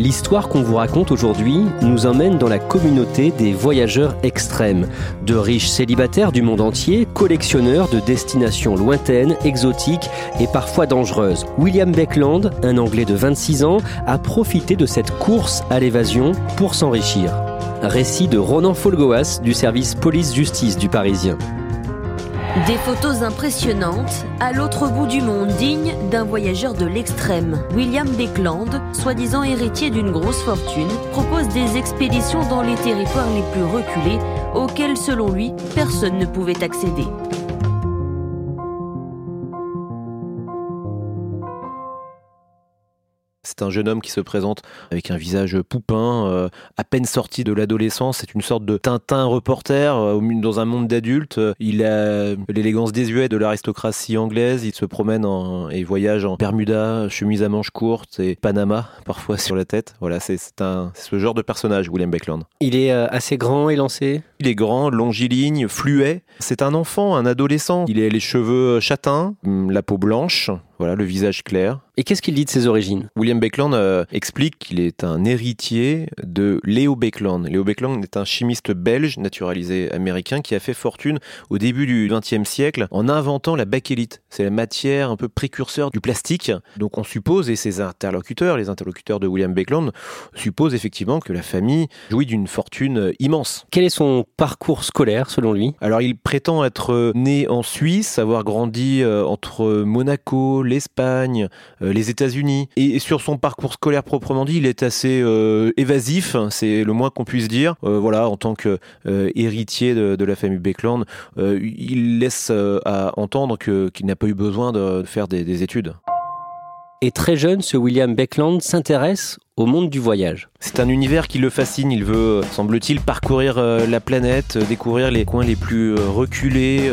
L'histoire qu'on vous raconte aujourd'hui nous emmène dans la communauté des voyageurs extrêmes, de riches célibataires du monde entier, collectionneurs de destinations lointaines, exotiques et parfois dangereuses. William Beckland, un Anglais de 26 ans, a profité de cette course à l'évasion pour s'enrichir. Récit de Ronan Folgoas du service police-justice du Parisien. Des photos impressionnantes à l'autre bout du monde, digne d'un voyageur de l'extrême. William Beckland, soi-disant héritier d'une grosse fortune, propose des expéditions dans les territoires les plus reculés auxquels, selon lui, personne ne pouvait accéder. C'est un jeune homme qui se présente avec un visage poupin, euh, à peine sorti de l'adolescence. C'est une sorte de Tintin reporter euh, dans un monde d'adultes. Il a l'élégance désuète de l'aristocratie anglaise. Il se promène en, et voyage en Bermuda, chemise à manches courtes et Panama parfois sur la tête. Voilà, c'est ce genre de personnage, William Beckland. Il est euh, assez grand, élancé Il est grand, longiligne, fluet. C'est un enfant, un adolescent. Il a les cheveux châtains, la peau blanche, voilà, le visage clair. Et qu'est-ce qu'il dit de ses origines? William Beckland euh, explique qu'il est un héritier de Léo Beckland. Léo Beckland est un chimiste belge naturalisé américain qui a fait fortune au début du XXe siècle en inventant la bakélite. C'est la matière un peu précurseur du plastique. Donc on suppose, et ses interlocuteurs, les interlocuteurs de William Beckland, supposent effectivement que la famille jouit d'une fortune immense. Quel est son parcours scolaire selon lui? Alors il prétend être né en Suisse, avoir grandi euh, entre Monaco, l'Espagne, euh, les États-Unis. Et sur son parcours scolaire proprement dit, il est assez euh, évasif, c'est le moins qu'on puisse dire. Euh, voilà, en tant que héritier de, la famille Beckland, il laisse à entendre qu'il n'a pas eu besoin de faire des études. Et très jeune, ce William Beckland s'intéresse au monde du voyage. C'est un univers qui le fascine. Il veut, semble-t-il, parcourir euh, la planète, euh, découvrir les coins les plus euh, reculés,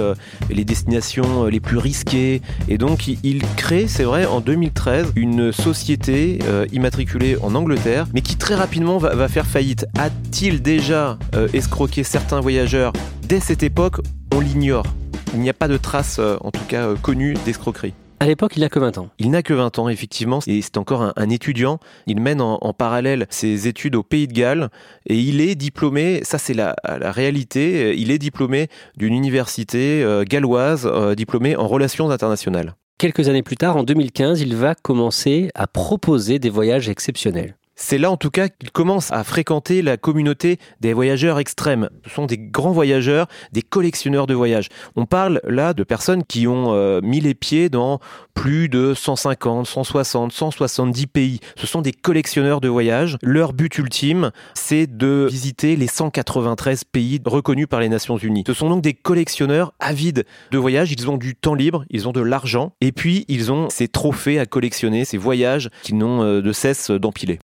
les destinations les plus risquées. Et donc, il crée, c'est vrai, en 2013, une société immatriculée en Angleterre, mais qui très rapidement va, faire faillite. A-t-il déjà escroqué certains voyageurs dès cette époque? On l'ignore. Il n'y a pas de traces, en tout cas, connues d'escroquerie. À l'époque, il n'a que 20 ans. Il n'a que 20 ans, effectivement, et c'est encore un, étudiant. Il mène en, parallèle ses études au Pays de Galles, et il est diplômé, ça c'est la, réalité, il est diplômé d'une université euh, galloise, euh, diplômé en relations internationales. Quelques années plus tard, en 2015, il va commencer à proposer des voyages exceptionnels. C'est là en tout cas qu'il commence à fréquenter la communauté des voyageurs extrêmes. Ce sont des grands voyageurs, des collectionneurs de voyages. On parle là de personnes qui ont euh, mis les pieds dans plus de 150, 160, 170 pays. Ce sont des collectionneurs de voyages. Leur but ultime, c'est de visiter les 193 pays reconnus par les Nations Unies. Ce sont donc des collectionneurs avides de voyages. Ils ont du temps libre, ils ont de l'argent, et puis ils ont ces trophées à collectionner, ces voyages qu'ils n'ont euh, de cesse d'empiler.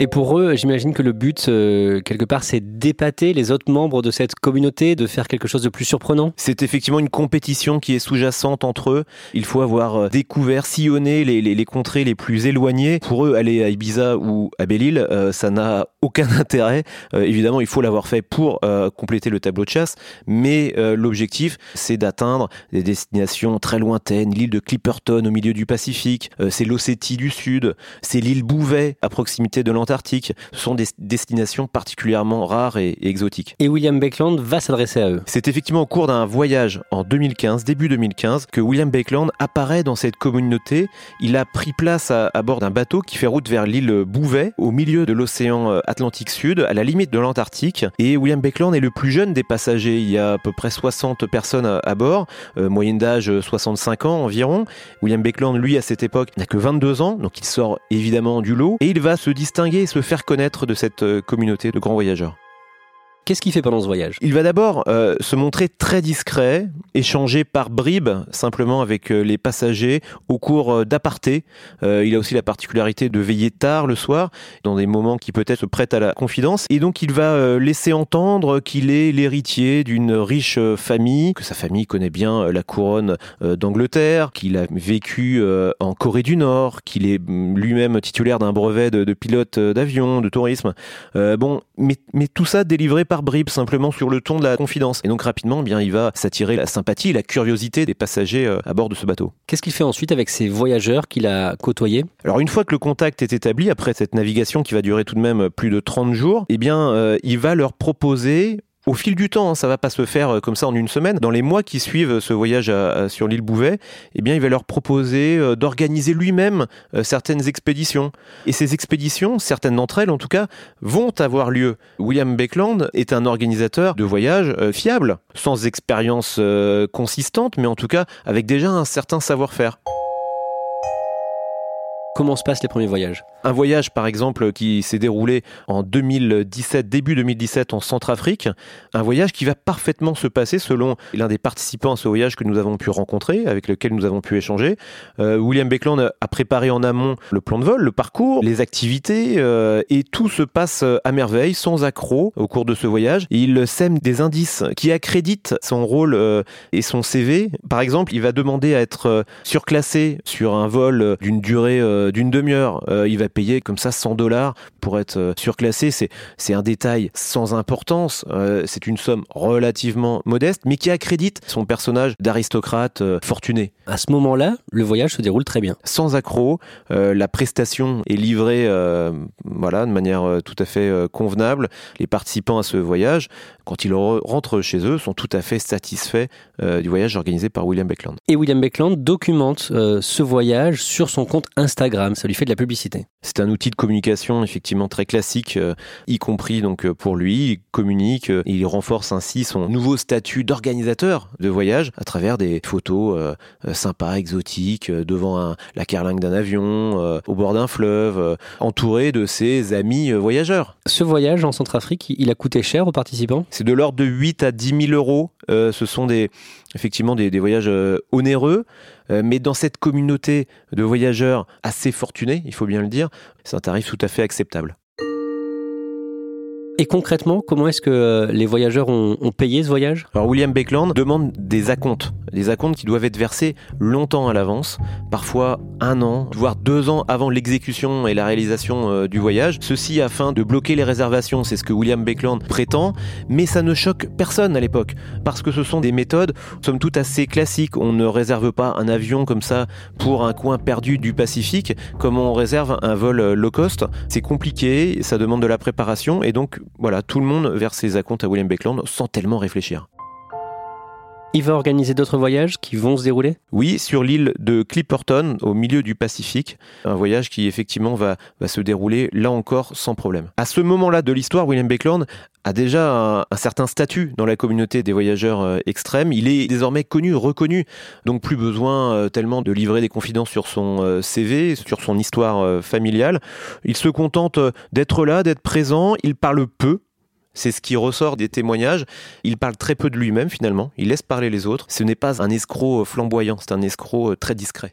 Et pour eux, j'imagine que le but, euh, quelque part, c'est d'épater les autres membres de cette communauté, de faire quelque chose de plus surprenant. C'est effectivement une compétition qui est sous-jacente entre eux. Il faut avoir euh, découvert, sillonné les, les, les, contrées les plus éloignées. Pour eux, aller à Ibiza ou à Belle-Île, euh, ça n'a aucun intérêt. Euh, évidemment, il faut l'avoir fait pour euh, compléter le tableau de chasse, mais l'objectif, c'est d'atteindre des destinations très lointaines. L'île de Clipperton au milieu du Pacifique, c'est l'Ossétie du Sud, c'est l'île Bouvet à proximité de l'Antarctique. Ce sont des destinations particulièrement rares et, et exotiques. Et William Beckland va s'adresser à eux. C'est effectivement au cours d'un voyage en 2015, début 2015, que William Bakeland apparaît dans cette communauté. Il a pris place à, à bord d'un bateau qui fait route vers l'île Bouvet, au milieu de l'océan Atlantique Sud, à la limite de l'Antarctique. Et William Bakeland est le plus jeune des passagers. Il y a à peu près 60 personnes à, à bord, euh, moyenne d'âge 65 ans environ. William Bakeland, lui, à cette époque, n'a que 22 ans, donc il sort évidemment du lot. Et il va se distinguer et se faire connaître de cette euh, communauté de grands voyageurs. Qu'est-ce qu'il fait pendant ce voyage? Il va d'abord euh, se montrer très discret, échanger par bribes simplement avec euh, les passagers au cours euh, d'aparté. il a aussi la particularité de veiller tard le soir, dans des moments qui peut-être prêtent à la confidence. Et donc il va laisser entendre qu'il est l'héritier d'une riche famille, que sa famille connaît bien la couronne d'Angleterre, qu'il a vécu en Corée du Nord, qu'il est mm, lui-même titulaire d'un brevet de, de pilote d'avion, de tourisme. bon, mais, mais tout ça délivré par par bribes, simplement sur le ton de la confidence. Et donc rapidement, eh bien, il va s'attirer la sympathie, la curiosité des passagers euh, à bord de ce bateau. Qu'est-ce qu'il fait ensuite avec ces voyageurs qu'il a côtoyés? Alors une fois que le contact est établi, après cette navigation qui va durer tout de même plus de 30 jours, eh bien, euh, il va leur proposer au fil du temps, hein, ça va pas se faire euh, comme ça en une semaine. Dans les mois qui suivent ce voyage sur l'île Bouvet, eh bien, il va leur proposer euh, d'organiser lui-même euh, certaines expéditions. Et ces expéditions, certaines d'entre elles en tout cas, vont avoir lieu. William Beckland est un organisateur de voyages fiable, sans expérience consistante, mais en tout cas avec déjà un certain savoir-faire. Comment se passent les premiers voyages? Un voyage, par exemple, qui s'est déroulé en 2017, début 2017 en Centrafrique. Un voyage qui va parfaitement se passer selon l'un des participants à ce voyage que nous avons pu rencontrer, avec lequel nous avons pu échanger. Euh, William Beckland a préparé en amont le plan de vol, le parcours, les activités, euh, et tout se passe à merveille, sans accroc au cours de ce voyage. Il sème des indices qui accréditent son rôle euh, et son CV. Par exemple, il va demander à être surclassé sur un vol d'une durée d'une demi-heure. Euh, il va payer comme ça 100 dollars pour être euh, surclassé. C'est, c'est un détail sans importance. Euh, c'est une somme relativement modeste, mais qui accrédite son personnage d'aristocrate fortuné. À ce moment-là, le voyage se déroule très bien. Sans accroc, la prestation est livrée voilà, de manière tout à fait convenable. Les participants à ce voyage, quand ils rentrent chez eux, sont tout à fait satisfaits du voyage organisé par William Beckland. Et William Beckland documente ce voyage sur son compte Instagram ça lui fait de la publicité. C'est un outil de communication effectivement très classique, euh, y compris donc euh, pour lui. Il communique, euh, il renforce ainsi son nouveau statut d'organisateur de voyage à travers des photos euh, sympas, exotiques, devant un, la carlingue d'un avion, au bord d'un fleuve, entouré de ses amis voyageurs. Ce voyage en Centrafrique, il a coûté cher aux participants? C'est de l'ordre de 8 à 10 000 euros. Ce sont des, effectivement des, voyages onéreux. Euh, mais dans cette communauté de voyageurs assez fortunés, il faut bien le dire, c'est un tarif tout à fait acceptable. Et concrètement, comment est-ce que euh, les voyageurs ont, payé ce voyage? Alors William Beckland demande des acomptes, des acomptes qui doivent être versés longtemps à l'avance, parfois un an, voire deux ans avant l'exécution et la réalisation euh, du voyage. Ceci afin de bloquer les réservations, c'est ce que William Beckland prétend, mais ça ne choque personne à l'époque, parce que ce sont des méthodes, somme toute assez classiques. On ne réserve pas un avion comme ça pour un coin perdu du Pacifique, comme on réserve un vol euh, low cost. C'est compliqué, ça demande de la préparation, et donc voilà, tout le monde verse ses acomptes à William Beckland sans tellement réfléchir. Il va organiser d'autres voyages qui vont se dérouler? Oui, sur l'île de Clipperton, au milieu du Pacifique. Un voyage qui effectivement va, se dérouler là encore sans problème. À ce moment-là de l'histoire, William Beckland a déjà un, un, certain statut dans la communauté des voyageurs euh, extrêmes. Il est désormais connu, reconnu. Donc plus besoin euh, tellement de livrer des confidences sur son euh, CV, sur son histoire familiale. Il se contente d'être là, d'être présent. Il parle peu c'est ce qui ressort des témoignages. Il parle très peu de lui-même finalement. Il laisse parler les autres. Ce n'est pas un escroc flamboyant, c'est un escroc très discret.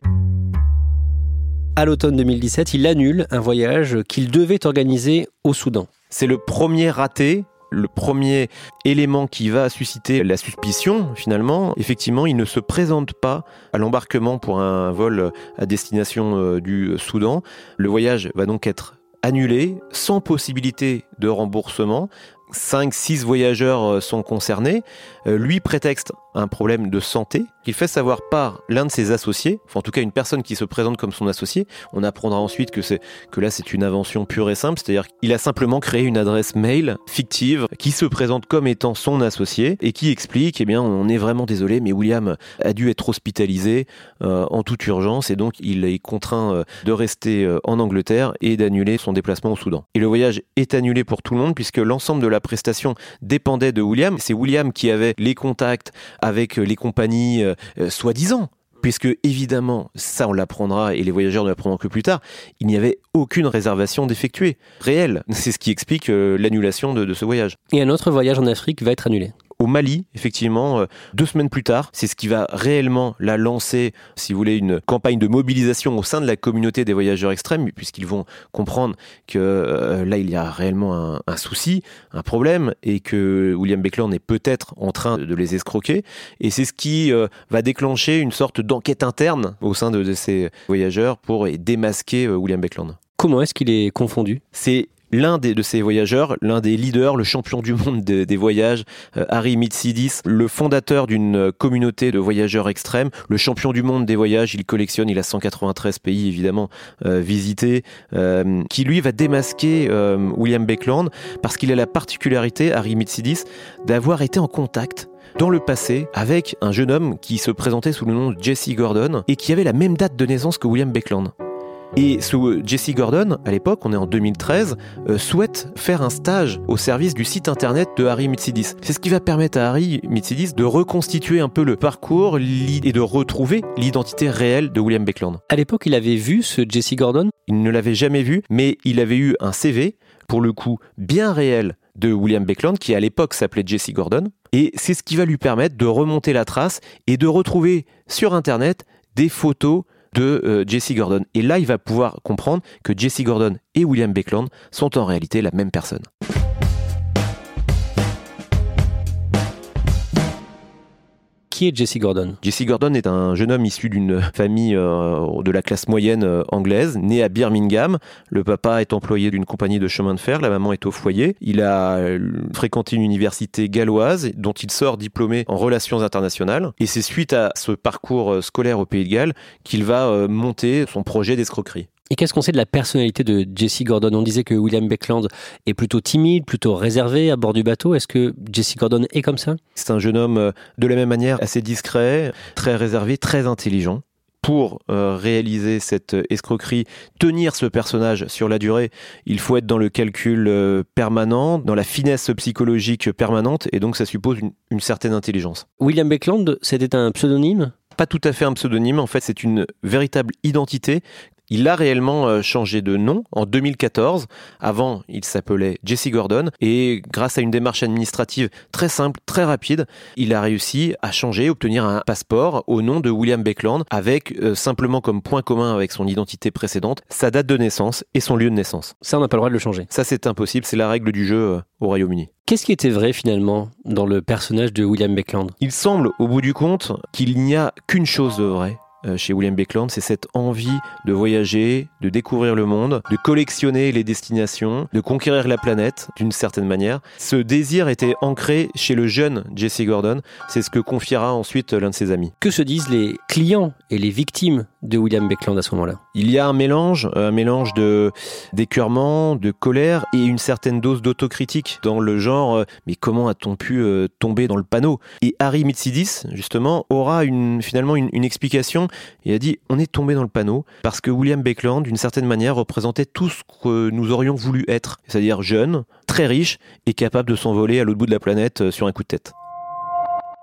À l'automne 2017, il annule un voyage qu'il devait organiser au Soudan. C'est le premier raté le premier élément qui va susciter la suspicion, finalement, effectivement, il ne se présente pas à l'embarquement pour un vol à destination euh, du Soudan. Le voyage va donc être annulé, sans possibilité de remboursement. 5-6 voyageurs euh, sont concernés. Euh, lui prétexte un problème de santé qu'il fait savoir par l'un de ses associés, enfin en tout cas une personne qui se présente comme son associé. On apprendra ensuite que c'est que là c'est une invention pure et simple, c'est-à-dire qu'il a simplement créé une adresse mail fictive qui se présente comme étant son associé et qui explique eh bien on est vraiment désolé mais William a dû être hospitalisé euh, en toute urgence et donc il est contraint de rester en Angleterre et d'annuler son déplacement au Soudan. Et le voyage est annulé pour tout le monde puisque l'ensemble de la prestation dépendait de William. C'est William qui avait les contacts avec les compagnies euh, euh, soi-disant puisque évidemment, ça on l'apprendra et les voyageurs ne l'apprendront que plus tard, il n'y avait aucune réservation d'effectuer, réelle. C'est ce qui explique euh, l'annulation de ce voyage. Et un autre voyage en Afrique va être annulé au Mali, effectivement, euh, deux semaines plus tard. C'est ce qui va réellement la lancer, si vous voulez, une campagne de mobilisation au sein de la communauté des voyageurs extrêmes, puisqu'ils vont comprendre que euh, là, il y a réellement un, un, souci, un problème, et que William Beckland est peut-être en train de les escroquer. Et c'est ce qui euh, va déclencher une sorte d'enquête interne au sein de, de, ces voyageurs pour démasquer William Beckland. Comment est-ce qu'il est confondu? C'est l'un de ces voyageurs, l'un des leaders, le champion du monde de, des voyages, euh, Harry Mitsidis, le fondateur d'une communauté de voyageurs extrêmes, le champion du monde des voyages, il collectionne, il a 193 pays évidemment euh, visités, euh, qui lui va démasquer euh, William Beckland parce qu'il a la particularité, Harry Mitsidis, d'avoir été en contact dans le passé avec un jeune homme qui se présentait sous le nom de Jesse Gordon et qui avait la même date de naissance que William Beckland. Et ce Jesse Gordon, à l'époque, on est en 2013, euh, souhaite faire un stage au service du site internet de Harry Mitsidis. C'est ce qui va permettre à Harry Mitsidis de reconstituer un peu le parcours et de retrouver l'identité réelle de William Beckland. À l'époque, il avait vu ce Jesse Gordon? Il ne l'avait jamais vu, mais il avait eu un CV, pour le coup, bien réel de William Beckland, qui à l'époque s'appelait Jesse Gordon. Et c'est ce qui va lui permettre de remonter la trace et de retrouver sur Internet des photos de euh, Jesse Gordon. Et là, il va pouvoir comprendre que Jesse Gordon et William Beckland sont en réalité la même personne. Qui est Jesse Gordon Jesse Gordon est un jeune homme issu d'une famille euh, de la classe moyenne euh, anglaise, né à Birmingham. Le papa est employé d'une compagnie de chemin de fer, la maman est au foyer. Il a euh, fréquenté une université galloise dont il sort diplômé en relations internationales. Et c'est suite à ce parcours scolaire au Pays de Galles qu'il va monter son projet d'escroquerie. Et qu'est-ce qu'on sait de la personnalité de Jesse Gordon? On disait que William Beckland est plutôt timide, plutôt réservé à bord du bateau. Est-ce que Jesse Gordon est comme ça? C'est un jeune homme euh, de la même manière assez discret, très réservé, très intelligent. Pour euh, réaliser cette escroquerie, tenir ce personnage sur la durée, il faut être dans le calcul euh, permanent, dans la finesse psychologique permanente, et donc ça suppose une, une certaine intelligence. William Beckland, c'était un pseudonyme? Pas tout à fait un pseudonyme, en fait c'est une véritable identité il a réellement euh, changé de nom en 2014. Avant, il s'appelait Jesse Gordon et grâce à une démarche administrative très simple, très rapide, il a réussi à changer, obtenir un passeport au nom de William Beckland avec euh, simplement comme point commun avec son identité précédente sa date de naissance et son lieu de naissance. Ça, on n'a pas le droit de le changer. Ça, c'est impossible. C'est la règle du jeu euh, au Royaume-Uni. Qu'est-ce qui était vrai finalement dans le personnage de William Beckland? Il semble, au bout du compte, qu'il n'y a qu'une chose de vrai euh, chez William Beckland, c'est cette envie de voyager, de découvrir le monde, de collectionner les destinations, de conquérir la planète d'une certaine manière. Ce désir était ancré chez le jeune Jesse Gordon, c'est ce que confiera ensuite l'un de ses amis. Que se disent les clients et les victimes de William Beckland à ce moment-là? Il y a un mélange, un mélange de d'écœurement, de colère et une certaine dose d'autocritique dans le genre euh, mais comment a-t-on pu euh, tomber dans le panneau? Et Harry Mitsidis justement aura une finalement une, une explication il a dit on est tombé dans le panneau parce que William Beckland, d'une certaine manière, représentait tout ce que nous aurions voulu être, c'est-à-dire jeune, très riche et capable de s'envoler à l'autre bout de la planète sur un coup de tête.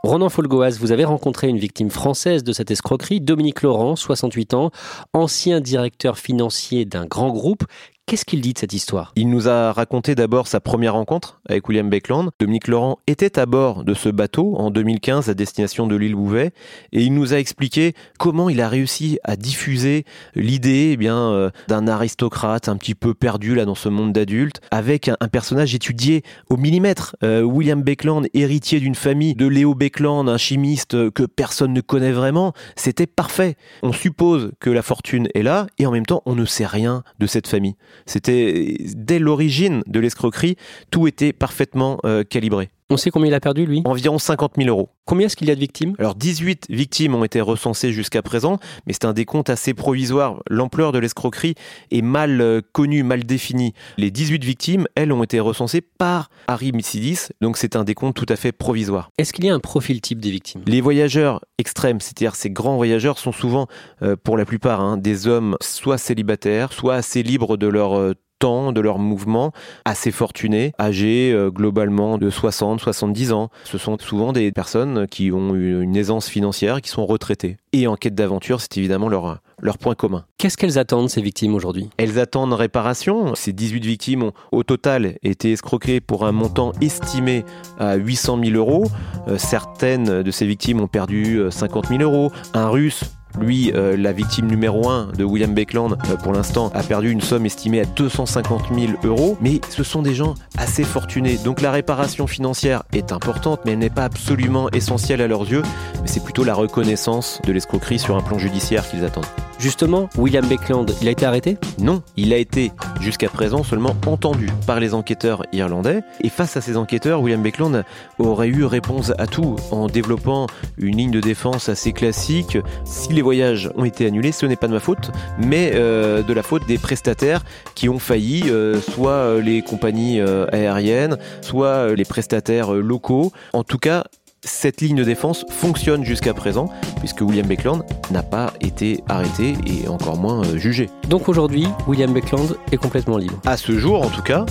Ronan Folgoas, vous avez rencontré une victime française de cette escroquerie, Dominique Laurent, 68 ans, ancien directeur financier d'un grand groupe. Qu'est-ce qu'il dit de cette histoire? Il nous a raconté d'abord sa première rencontre avec William Beckland. Dominique Laurent était à bord de ce bateau en 2015 à destination de l'île Bouvet et il nous a expliqué comment il a réussi à diffuser l'idée eh bien euh, d'un aristocrate un petit peu perdu là dans ce monde d'adultes avec un, personnage étudié au millimètre. Euh, William Beckland, héritier d'une famille de Léo Beckland, un chimiste que personne ne connaît vraiment, c'était parfait. On suppose que la fortune est là et en même temps on ne sait rien de cette famille. C'était dès l'origine de l'escroquerie, tout était parfaitement euh, calibré. On sait combien il a perdu, lui? Environ 50 000 euros. Combien est-ce qu'il y a de victimes? Alors 18 victimes ont été recensées jusqu'à présent, mais c'est un décompte assez provisoire. L'ampleur de l'escroquerie est mal euh, connue, mal définie. Les 18 victimes, elles, ont été recensées par Harry Mitsidis, donc c'est un décompte tout à fait provisoire. Est-ce qu'il y a un profil type des victimes? Les voyageurs extrêmes, c'est-à-dire ces grands voyageurs, sont souvent, euh, pour la plupart, hein, des hommes soit célibataires, soit assez libres de leur euh, temps de leur mouvement, assez fortunés, âgés euh, globalement de 60, 70 ans. Ce sont souvent des personnes qui ont une aisance financière, qui sont retraitées. Et en quête d'aventure, c'est évidemment leur, leur point commun. Qu'est-ce qu'elles attendent, ces victimes, aujourd'hui? Elles attendent réparation. Ces 18 victimes ont au total été escroquées pour un montant estimé à 800 000 euros. Euh, certaines de ces victimes ont perdu 50 euh, 000 euros. Un russe lui, euh, la victime numéro 1 de William Beckland, euh, pour l'instant, a perdu une somme estimée à 250 000 euros. Mais ce sont des gens assez fortunés. Donc la réparation financière est importante, mais elle n'est pas absolument essentielle à leurs yeux. Mais c'est plutôt la reconnaissance de l'escroquerie sur un plan judiciaire qu'ils attendent. Justement, William Beckland, il a été arrêté? Non, il a été jusqu'à présent seulement entendu par les enquêteurs irlandais. Et face à ces enquêteurs, William Beckland aurait eu réponse à tout en développant une ligne de défense assez classique. Si les voyages ont été annulés, ce n'est pas de ma faute, mais euh, de la faute des prestataires qui ont failli, euh, soit les compagnies euh, aériennes, soit les prestataires locaux. En tout cas, cette ligne de défense fonctionne jusqu'à présent, puisque William Beckland n'a pas été arrêté et encore moins euh, jugé. Donc aujourd'hui, William Beckland est complètement libre. À ce jour, en tout cas,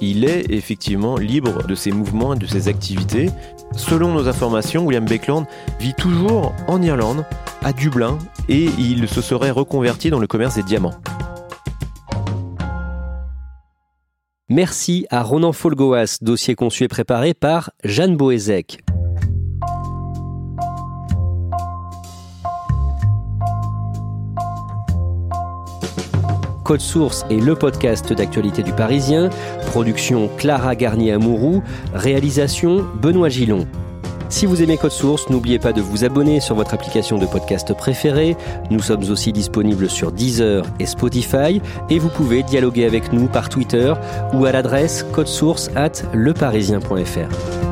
il est effectivement libre de ses mouvements et de ses activités. Selon nos informations, William Beckland vit toujours en Irlande, à Dublin, et il se serait reconverti dans le commerce des diamants. Merci à Ronan Folgoas, dossier conçu et préparé par Jeanne Boézek. Code Source est le podcast d'actualité du Parisien. Production Clara Garnier-Amouroux. Réalisation Benoît Gillon. Si vous aimez Code Source, n'oubliez pas de vous abonner sur votre application de podcast préférée. Nous sommes aussi disponibles sur Deezer et Spotify et vous pouvez dialoguer avec nous par Twitter ou à l'adresse codesource at leparisien.fr.